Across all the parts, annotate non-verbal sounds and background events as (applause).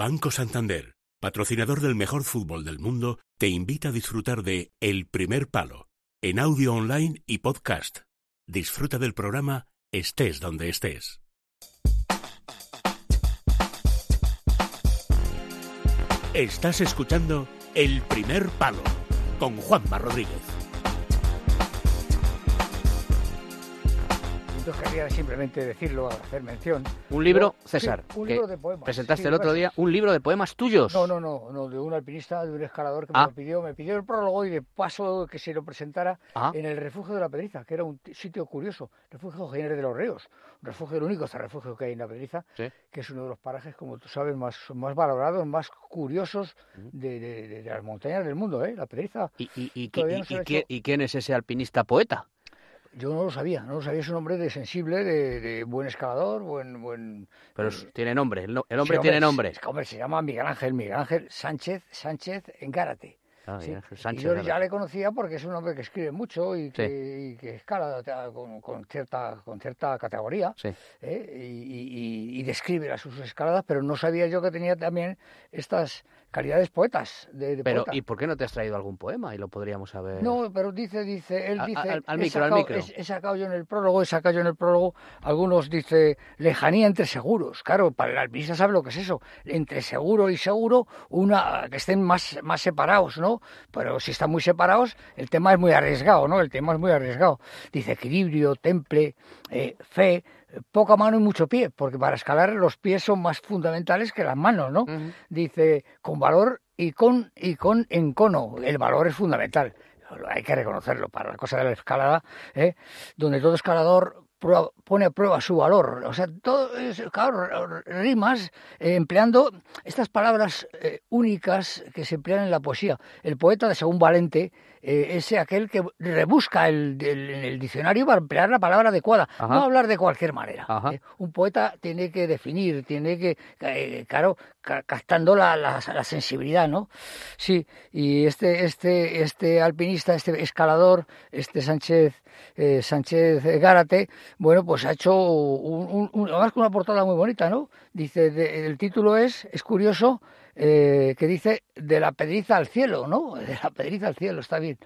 Banco Santander, patrocinador del mejor fútbol del mundo, te invita a disfrutar de El primer palo, en audio online y podcast. Disfruta del programa estés donde estés. Estás escuchando El primer palo con Juanma Rodríguez. Yo quería simplemente decirlo, hacer mención. Un libro, Yo- sí, César, un que libro de poemas. presentaste sí, el otro día un libro de poemas tuyos. No, no, no, no, de un alpinista, de un escalador que Ah. me lo pidió, me pidió el prólogo y de paso que se lo presentara Ah. en el refugio de la Pedriza, que era un sitio curioso, refugio General de los Ríos, un refugio, el único refugio que hay en la Pedriza, Sí. que es uno de los parajes, como tú sabes, más, más valorados, más curiosos de, de- de- de las montañas del mundo, ¿eh? La Pedriza, ¿Y, y, y, Todavía y- no se y ha quién- hecho- y quién es ese alpinista poeta? Yo no lo sabía, no lo sabía, es un hombre de sensible, de, de buen escalador, buen... buen Pero eh, tiene nombre, el, no- el hombre tiene nombre. es hombre, se llama Miguel Ángel, Miguel Ángel Sánchez, Sánchez Engárate. Ah, Sí, y yo ya le conocía porque es un hombre que escribe mucho y que, y que escala con, con cierta, con cierta categoría Sí. ¿eh? y, y- y- y describe las sus escaladas, pero no sabía yo que tenía también estas calidades poetas. De, de Pero, poeta. ¿y por qué no te has traído algún poema? Y lo podríamos saber. No, pero dice, dice, él Al- dice, al- al micro, al sacado- micro. He, he sacado yo en el prólogo, he sacado yo en el prólogo, algunos dice lejanía entre seguros. Claro, para el alpinista sabe lo que es eso. Entre seguro y seguro, una que estén más, más separados, ¿no? Pero si están muy separados, el tema es muy arriesgado, ¿no? El tema es muy arriesgado. Dice equilibrio, temple, eh, fe, poca mano y mucho pie, porque para escalar los pies son más fundamentales que las manos, ¿no? Dice con valor y con y con encono. El valor es fundamental. Hay que reconocerlo para la cosa de la escalada, ¿eh? donde todo escalador prueba- pone a prueba su valor. O sea, todo es, claro, rimas eh, empleando estas palabras eh, únicas que se emplean en la poesía. El poeta, de según Valente, eh, es aquel que rebusca el, el- en el diccionario para emplear la palabra adecuada, Ajá. no hablar de cualquier manera. ¿eh? Un poeta tiene que definir, tiene que, eh, claro, ca- captando la, la- la sensibilidad, ¿no? Sí, y este, este, este alpinista, este escalador, este Sánchez, eh, Sánchez Gárate, bueno, pues ha hecho un, un- un- además con una portada muy bonita, ¿no? Dice, de- el título es, es curioso, eh, que dice de la pedriza al cielo, ¿no? (laughs) De la pedriza al cielo, está bien,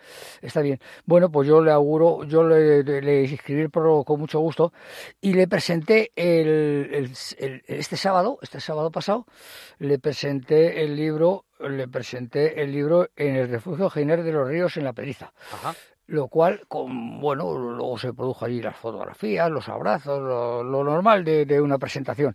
está bien. Bueno, pues yo le auguro, yo le, le- escribí con mucho gusto y le presenté el- este sábado, este sábado pasado, le presenté el libro, le presenté el libro en el refugio Giner de los Ríos en la Pedriza Ajá. Lo cual, con, bueno, luego se produjo allí las fotografías, los abrazos, lo, lo normal de, de una presentación.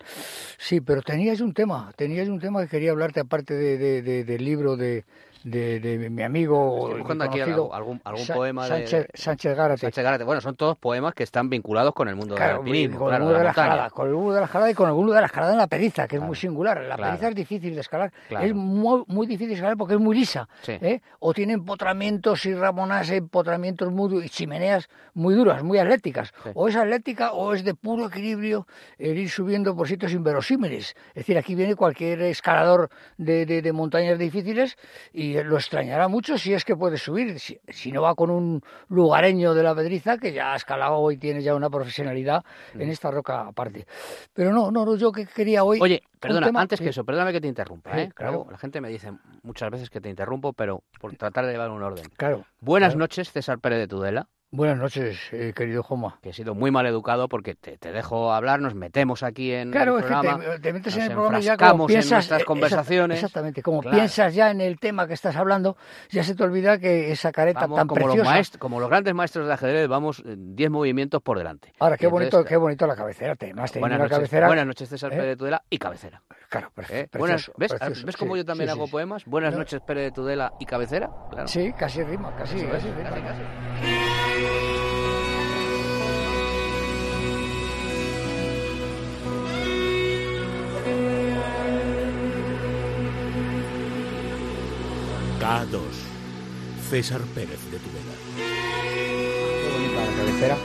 Sí, pero tenías un tema, tenías un tema que quería hablarte aparte de, de- de- del libro de, de, de mi amigo Estoy aquí algún, algún Sa- poema de Sánchez, Gárate. Sánchez Gárate. Bueno, son todos poemas que están vinculados con el mundo del Claro, alpinismo, con claro, el mundo de de la la escalada, con el mundo de la escalada y con el mundo de la escalada en la periza, que es muy singular. La periza es difícil de escalar, es muy, muy difícil de escalar porque es muy lisa. Sí. ¿eh? O tiene empotramientos y ramonas, empotramientos muy y chimeneas muy duras, muy atléticas. Sí. O es atlética o es de puro equilibrio el ir subiendo por sitios inverosímiles. Es decir, aquí viene cualquier escalador de, de- de montañas difíciles y lo extrañará mucho si es que puede subir. Si, si no va con un lugareño de la Pedriza que ya ha escalado y tiene ya una profesionalidad en esta roca aparte. Pero no, no, no, yo que quería hoy... Mm. Oye, perdona, antes sí. que eso, perdóname que te interrumpa, Sí, ¿eh? claro. La gente me dice muchas veces que te interrumpo, pero por tratar de llevar un orden. Claro. Buenas Claro. noches, César Pérez de Tudela, Buenas noches, eh, querido Joma. que he sido muy mal educado porque te, te dejo hablar, nos metemos aquí en Claro, el es que programa. te, te metes en el programa y ya como en piensas... nuestras eh, conversaciones. Exactamente, como Claro. piensas ya en el tema que estás hablando, ya se te olvida que esa careta Vamos, tan como, los preciosa... maest- como los grandes maestros de ajedrez, vamos eh, 10 movimientos por delante. Ahora, qué entonces, bonito, qué bonito la cabecera. Te, has tenido Buenas una noches, cabecera... buenas noches, César ¿eh? Pérez de Tudela y cabecera. Claro, pre- ¿eh? precioso, Buenas, ¿Ves, precioso, ¿ves sí, cómo yo también sí, hago sí. poemas? Buenas No. noches, Pérez de Tudela y cabecera. Claro. Sí, casi rima, casi, casi rima. casi, casi. K2. César Pérez de Tudela. Qué bonita la cabecera.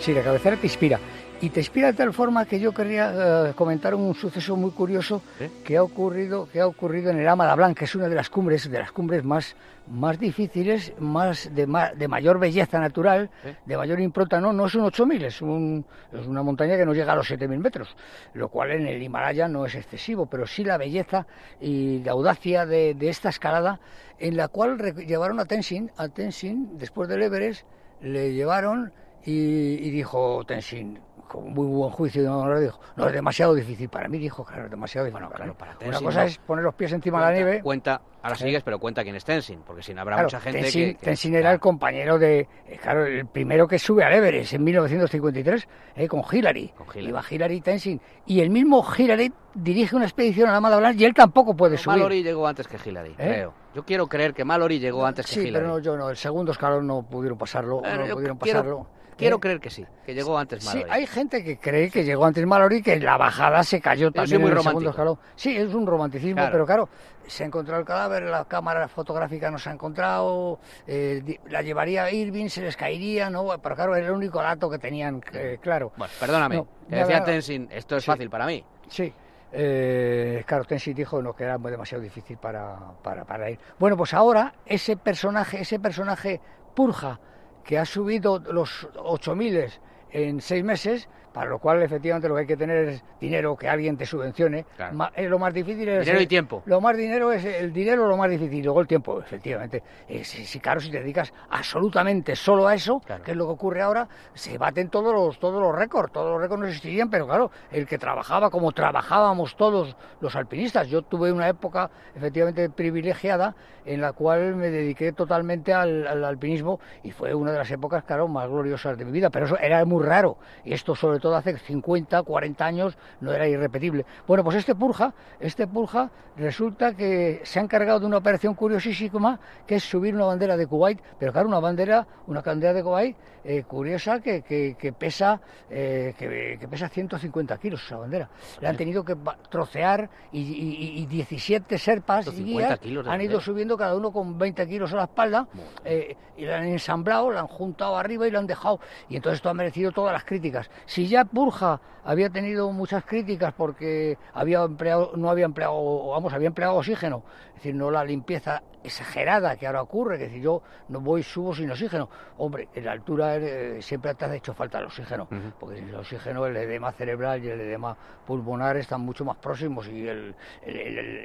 Sí, la cabecera te inspira. Y te inspira de tal forma que yo querría eh, comentar un suceso muy curioso que ha ocurrido que ha ocurrido en el Amada Blanc, que es una de las cumbres de las cumbres más más difíciles, más de, de mayor belleza natural, de mayor impronta. No, no es un 8000, es, un, es una montaña que no llega a los 7000 metros, lo cual en el Himalaya no es excesivo, pero sí la belleza y la audacia de, de esta escalada, en la cual llevaron a Tenzin, a Tenzin después del Everest, le llevaron y, y dijo Tenzin, con muy buen juicio, no, dijo, no es demasiado difícil. Para mí dijo, claro, es demasiado difícil. Bueno, claro, para Una cosa es poner los pies encima de la nieve. Cuenta, ahora sigues, pero cuenta quién es Tenzin, porque si no habrá mucha gente Tenzin, que, Tenzin era el compañero de, eh, claro, el primero que sube al Everest en 1953, eh, con Hillary. Con Hillary. Iba Hillary Tenzin. Y el mismo Hillary dirige una expedición a la Mada y él tampoco puede subir. Mallory llegó antes que Hillary, ¿Eh? creo. Yo quiero creer que Mallory llegó antes que Hillary. Sí, pero no, yo no, el segundo escalón no pudieron pasarlo, no pudieron pasarlo. Quiero creer que sí, que llegó antes Mallory. Sí, hay gente que cree que llegó antes Mallory, que la bajada se cayó también muy en el segundo escalón. Sí, es un romanticismo, pero claro, se ha encontrado el cadáver, la cámara fotográfica no se ha encontrado, eh, la llevaría Irving, se les caería, ¿no? Pero claro, era el único dato que tenían eh, claro. Bueno, perdóname, que decía Tenzin, esto es fácil para mí. Sí. Eh, claro, Tenzin dijo no, que era demasiado difícil para, para, para ir. Bueno, pues ahora ese personaje, ese personaje Purja, que ha subido los 8.000 en seis meses, para lo cual efectivamente lo que hay que tener es dinero, que alguien te subvencione. Eh, lo más difícil es... Dinero y tiempo. Lo más dinero es el dinero, lo más difícil, luego el tiempo, efectivamente. Eh, si, claro, si te dedicas absolutamente solo a eso, que es lo que ocurre ahora, se baten todos los, todos los récords, todos los récords no existirían, pero claro, el que trabajaba como trabajábamos todos los alpinistas, yo tuve una época efectivamente privilegiada en la cual me dediqué totalmente al, al alpinismo y fue una de las épocas, claro, más gloriosas de mi vida, pero eso era muy raro, y esto sobre todo hace 50, 40 años no era irrepetible. Bueno, pues este Purja, este Purja resulta que se ha encargado de una operación curiosísima que es subir una bandera de Kuwait, pero claro, una bandera, una bandera de Kuwait eh, curiosa que, que, pesa eh, que, pesa 150 kilos esa bandera. La han tenido que trocear y, 17 serpas y guías han ido subiendo cada uno con 20 kilos a la espalda eh, y la han ensamblado, la han juntado arriba y la han dejado. Y entonces esto ha merecido todas las críticas. Si ya Burja había tenido muchas críticas porque había empleado, no había empleado, vamos, había empleado oxígeno, es decir, no la limpieza exagerada que ahora ocurre, que si yo no voy, subo sin oxígeno. Hombre, en la altura eh, siempre te ha hecho falta el oxígeno, porque sin el oxígeno el edema cerebral y el edema pulmonar están mucho más próximos y el,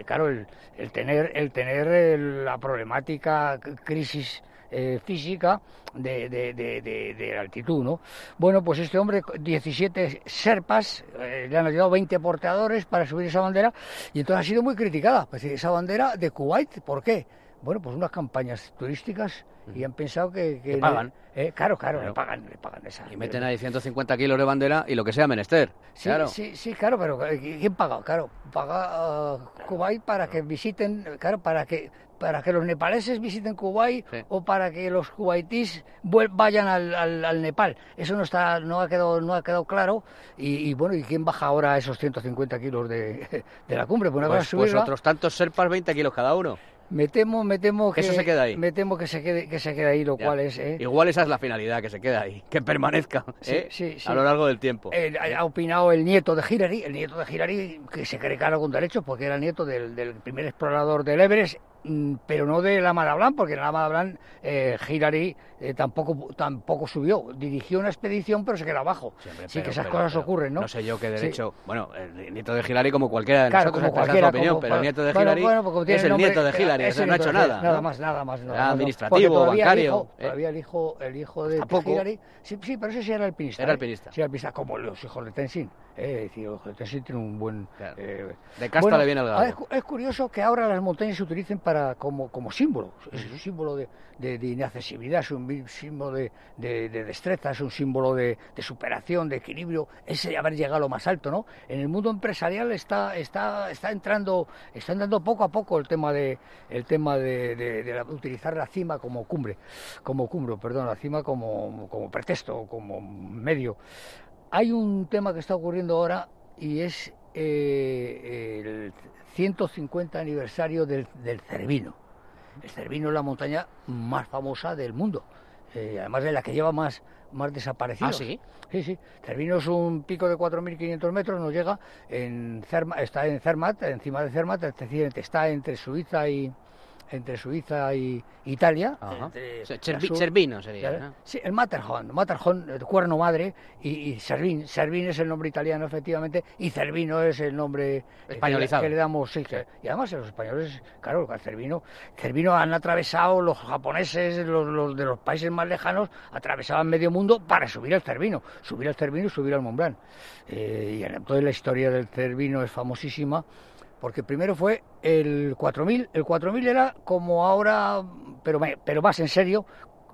claro, el, tener, el tener la problemática crisis eh, física de, de, la altitud, ¿no? Bueno, pues este hombre, 17 serpas, eh, le han ayudado 20 porteadores para subir esa bandera y entonces ha sido muy criticada. Pues esa bandera de Kuwait, ¿por qué? Bueno, pues unas campañas turísticas y han pensado que... que pagan. Eh, claro, claro, le pagan, le pagan esa. Y meten ahí 150 kilos de bandera y lo que sea menester. Sí, sí, sí, claro, pero ¿quién paga? Claro, paga uh, Kuwait para que visiten, claro, para que para que los nepaleses visiten Kuwait o para que los kuwaitíes vayan al, al, Nepal. Eso no está, no ha quedado, no ha quedado claro. Y, bueno, ¿y quién baja ahora esos 150 kilos de, (laughs) de la cumbre? Pues, pues, pues otros tantos serpas, 20 kilos cada uno. Me temo, me temo que eso se queda ahí. Me temo que se quede, que se quede ahí, lo cual es. ¿eh? Igual esa es la finalidad, que se quede ahí, que permanezca ¿eh? a lo largo del tiempo. Eh, ha opinado el nieto de Hillary, el nieto de Hillary, que se cree claro con derechos, porque era el nieto del, del primer explorador del Everest pero no de la Blanc, porque en la Blanc eh, Hillary eh, tampoco tampoco subió. Dirigió una expedición, pero se quedó abajo. Sí, que esas cosas ocurren, ¿no? No sé yo qué derecho. Bueno, el nieto de Hillary, como cualquiera de nosotros, como cualquiera, opinión, pero el nieto de Hillary es el nieto de Hillary, no ha hecho nada. Nada más, nada más. Era administrativo, bancario. ¿eh? Todavía el hijo, el hijo de, Hillary. Sí, sí, pero ese sí era alpinista. Era alpinista. Sí, alpinista, como los hijos de Tenzin. Eh, decir, Tenzin tiene un buen. de casta le viene el gado. Es, curioso que ahora las montañas se utilicen para como, como símbolo. Es un símbolo de, de, inaccesibilidad, es un símbolo de, destreza, es un símbolo de, superación, de equilibrio, ese haber llegado a lo más alto, ¿no? En el mundo empresarial está, está, está entrando, está entrando poco a poco el tema de, el tema de, utilizar la cima como cumbre, como cumbre, perdón, la cima como, como pretexto, como medio. Hay un tema que está ocurriendo ahora y es eh, el 150 aniversario del, del Cervino. El Cervino es la montaña más famosa del mundo. eh, además de la que lleva más, más desaparecidos. ¿Ah, sí? Sí, sí. Cervino es un pico de 4.500 metros, nos llega en Cerma, está en Zermatt, encima de Zermatt, es decir, está entre Suiza y, entre Suiza y Italia. Cervino sería. Sí, el Matterhorn, Matterhorn, el cuerno madre, y, y Cervin. es el nombre italiano, efectivamente, y Cervino es el nombre eh, españolizado que, le damos. Sí, y además los españoles, claro, Cervino, Cervino han atravesado los japoneses, los, de los países más lejanos, atravesaban medio mundo para subir al Cervino, subir al Cervino y subir al Mont Blanc. Eh, y entonces la historia del Cervino es famosísima porque primero fue el 4000, el 4000 era como ahora, pero, pero más en serio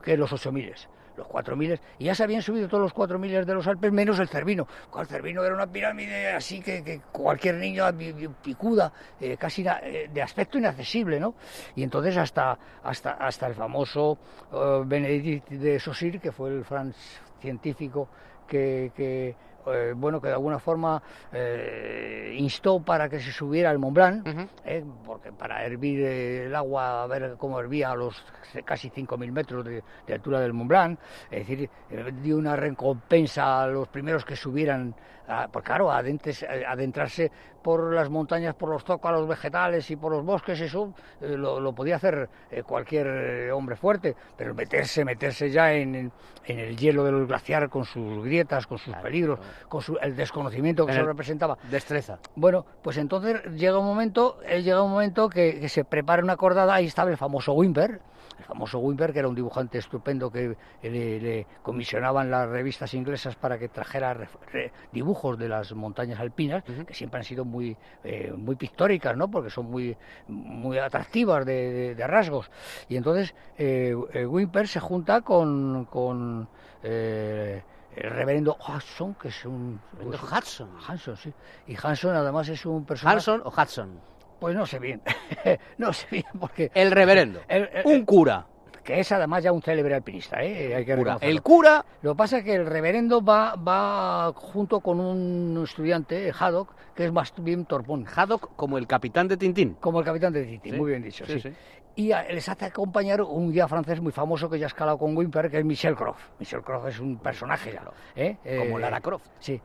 que los 8000 los 4.000, y ya se habían subido todos los 4.000 de los Alpes, menos el Cervino. El Cervino era una pirámide así que, cualquier niño picuda, eh, casi eh, de aspecto inaccesible, ¿no? Y entonces hasta, hasta, hasta el famoso uh, Benedict de Saussure, que fue el franz científico que eh, bueno, que de alguna forma eh, instó para que se subiera al Mont Blanc, eh, porque para hervir el agua, a ver cómo hervía a los casi 5.000 metros de, altura del Mont Blanc, es decir, dio una recompensa a los primeros que subieran, porque claro, adentrarse por las montañas, por los zócalos vegetales y por los bosques, eso lo, podía hacer cualquier hombre fuerte, pero meterse, meterse ya en, el hielo del glaciar con sus grietas, con sus peligros, con el desconocimiento que se representaba. Destreza. Bueno, pues entonces llega un momento, eh, llega un momento que, se prepara una cordada, ahí estaba el famoso Wimper, el famoso Wimper, que era un dibujante estupendo que le, comisionaban las revistas inglesas para que trajera dibujos de las montañas alpinas, que siempre han sido muy, eh, muy pictóricas, ¿no? porque son muy, muy atractivas de, rasgos. Y entonces eh, Wimper se junta con... con eh, el reverendo Hudson, que es un... Pues, Hudson. Hanson, sí. Y Hanson además es un personaje... ¿Hanson o Hudson? Pues no sé bien. (laughs) no sé bien porque... El reverendo. (laughs) un cura. Que es además ya un célebre alpinista, ¿eh? Hay que cura. El cura... Lo que pasa es que el reverendo va, va junto con un estudiante, Haddock, que es más bien torpón. Haddock como el capitán de Tintín. Como el capitán de Tintín, muy bien dicho, sí y les hace acompañar un guía francés muy famoso que ya ha escalado con Wimper, que es Michel Croft. Michel Croft es un personaje, ¿eh? como eh, Lara Croft. Sí.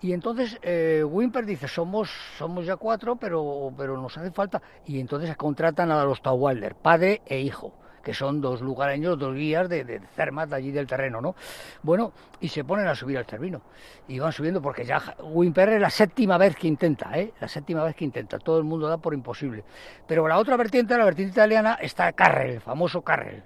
Y entonces eh, Wimper dice, somos, somos ya cuatro, pero, pero nos hace falta. Y entonces contratan a los Tawalder, padre e hijo que son dos lugareños, dos guías de, de Zermatt, allí del terreno, ¿no? Bueno, y se ponen a subir al Cervino. Y van subiendo porque ya Wimper es la séptima vez que intenta, ¿eh? La séptima vez que intenta. Todo el mundo da por imposible. Pero la otra vertiente, la vertiente italiana, está Carrel, el famoso Carrel.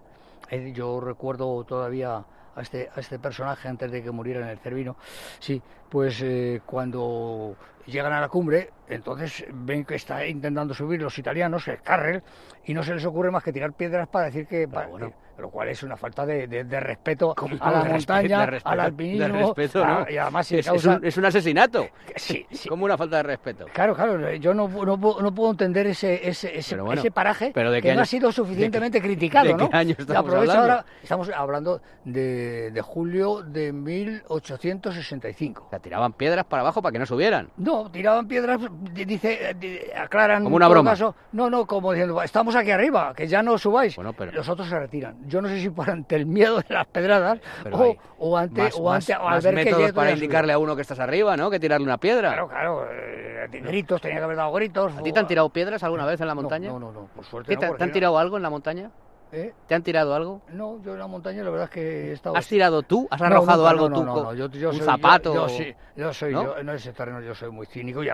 Yo recuerdo todavía a este, a este personaje antes de que muriera en el Cervino. Sí, pues eh, cuando llegan a la cumbre, entonces ven que está intentando subir los italianos, el Carrel, y no se les ocurre más que tirar piedras para decir que, lo cual es una falta de, de, respeto a la montaña, al alpinismo, y además es, un, asesinato. Sí, (laughs) sí. Como una falta de respeto. Claro, claro, yo no, no, no puedo entender ese, ese, ese, ese paraje que no ha sido suficientemente criticado, ¿De qué Año estamos hablando? ahora, estamos hablando de, de julio de 1865. O sea, tiraban piedras para abajo para que no subieran. No, tiraban piedras, dice, aclaran. Como una broma. no, no, como diciendo, estamos aquí arriba, que ya no subáis. Bueno, pero... Los otros se retiran yo no sé si por ante el miedo de las pedradas o, o, ante, más, o ante más, al métodos para indicarle a uno que estás arriba, ¿no? Que tirarle una piedra. Claro, claro. Eh, gritos, tenía que haber dado gritos. ¿A ti te han tirado piedras alguna vez en la montaña? No, no, no, por suerte. ¿Te, ¿te han tirado algo en la montaña? ¿Eh? ¿Te han tirado algo? No, yo en la montaña la verdad es que he estado... ¿Has tirado tú? ¿Has arrojado algo tú? No, no, yo, yo ¿Un zapato? Yo, sí, yo soy, ¿no? Yo, en ese terreno yo soy muy cínico, y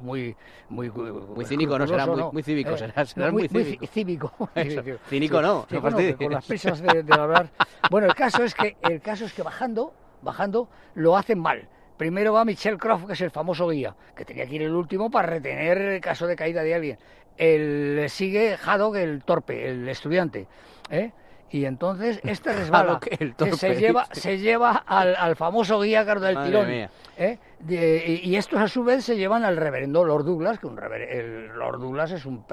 muy... Muy, muy cínico, no, será muy, muy cívico, eh, serás, serás muy, muy, cívico. cívico. (laughs) cínico no, sí, no bueno, Con las prisas de, de hablar... Bueno, el caso es que, el caso es que bajando, bajando, lo hacen mal. Primero va Michel Croft, que es el famoso guía, que tenía que ir el último para retener el caso de caída de alguien. El, sigue Haddock, el torpe, el estudiante. ¿eh? y entonces (laughs) este resbala, que se lleva, se lleva al, famoso guía Carlos del Tirón. ¿eh? y, estos a su vez se llevan al reverendo Lord Douglas, que un el Lord Douglas es un,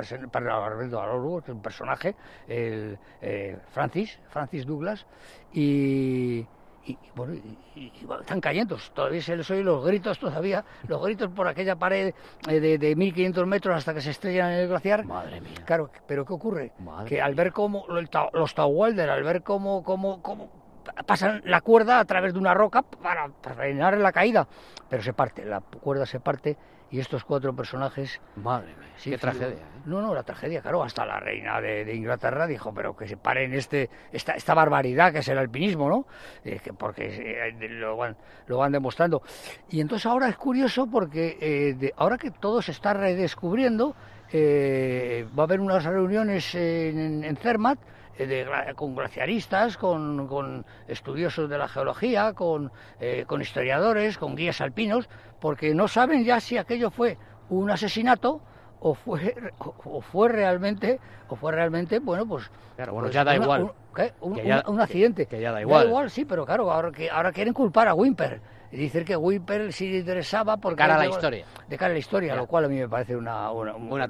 un personaje, el, eh, Francis, Francis Douglas, y, y, bueno, y, están cayendo. Todavía se les oyen los gritos todavía, los gritos por aquella pared eh, de, de 1500 metros hasta que se estrellan en el glaciar. Madre mía. Claro, pero ¿qué ocurre? que al ver cómo, los Tawalder, al ver cómo, cómo, cómo pasan la cuerda a través de una roca para, para frenar la caída, pero se parte, la cuerda se parte y estos cuatro personajes... Madre mía, sí, qué tragedia. ¿eh? No, no, la tragedia, claro, hasta la reina de, Inglaterra dijo, pero que se paren este, esta, esta barbaridad que es el alpinismo, ¿no? Eh, porque eh, lo, van, lo van demostrando. Y entonces ahora es curioso porque ahora que todo se está redescubriendo, va a haber unas reuniones en, en Zermatt, con glaciaristas, con, estudiosos de la geología, con, con historiadores, con guías alpinos, porque no saben ya si aquello fue un asesinato o fue o fue realmente o fue realmente bueno pues claro, bueno pues ya da igual. un, accidente. que ya da igual. da igual sí pero claro ahora que ahora quieren culpar a Wimper y decir que Wimper sí le interesaba porque cara a la historia. de cara a la historia lo cual a mí me parece una, un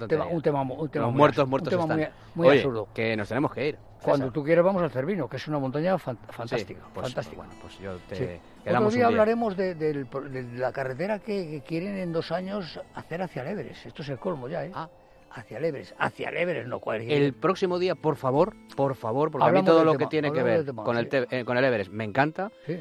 tema un tema, un tema muy, muertos muertos un tema muy, absurdo. que nos tenemos que ir cuando tú quieres vamos al Cervino que es una montaña fantástica pues, fantástica. bueno pues yo te otro día, hablaremos de, la carretera que, quieren en dos años hacer hacia el Esto es el colmo ya, ¿eh? Ah. Hacia el hacia el no cualquier. El próximo día, por favor, por favor, porque a mí todo lo que tiene que ver con, el eh, con el Everest me encanta. Sí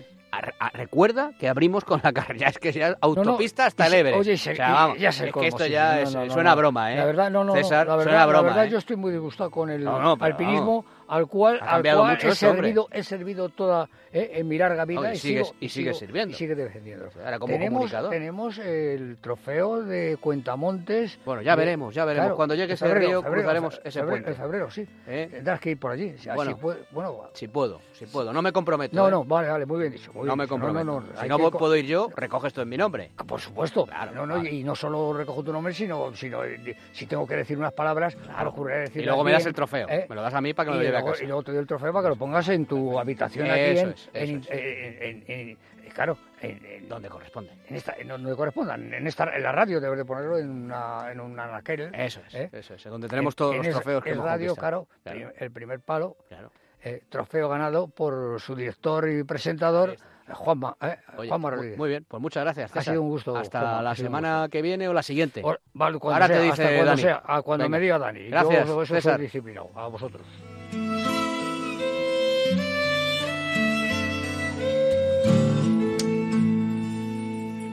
recuerda que abrimos con la carrera, (laughs) es que sea autopista hasta el Everest. Oye, ya sé es que esto ya suena a broma, ¿eh? La verdad, no, no, César, la verdad, broma, la verdad ¿eh? yo estoy muy disgustado con el alpinismo al cual, al cual he, servido, he servido toda eh, en mi larga vida y, sigue, y, sigue sirviendo. Y sigue defendiendo. Ahora, como tenemos, tenemos el trofeo de Cuentamontes. Bueno, ya veremos, ya veremos. Cuando llegue ese río cruzaremos ese puente. En febrero, sí. ¿Eh? Tendrás que ir por allí. bueno, si, puede, bueno, si puedo, si puedo. No me comprometo. No, ¿eh? no, vale, vale, muy bien dicho. no me comprometo. si no puedo ir yo, recoges esto en mi nombre. Por supuesto. Claro, no, no, Y no solo recojo tu nombre, sino, sino si tengo que decir unas palabras, claro. decir Y luego me das el trofeo. Me lo das a mí para que me lo lleve a casa. Y luego te doy el trofeo para que lo pongas en tu habitación aquí en, claro, en, donde corresponde. En esta, en donde correspondan. En esta, en la radio debes de ponerlo en una, en un anaquel. Eso es, ¿eh? eso es. Donde tenemos todos los trofeos que el radio, claro, el primer palo. Eh, trofeo ganado por su director y presentador. Juanma, eh, Juanma Rodríguez. Muy bien, pues muchas gracias. César. Ha sido un gusto. Hasta la semana que viene o la siguiente. vale, Ahora te dice cuando Dani. Sea, cuando me diga Dani. Gracias, Yo, eso César. soy disciplinado. A vosotros.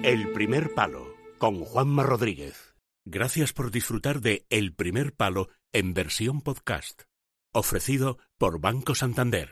El primer palo con Juanma Rodríguez. Gracias por disfrutar de El primer palo en versión podcast. Ofrecido por Banco Santander.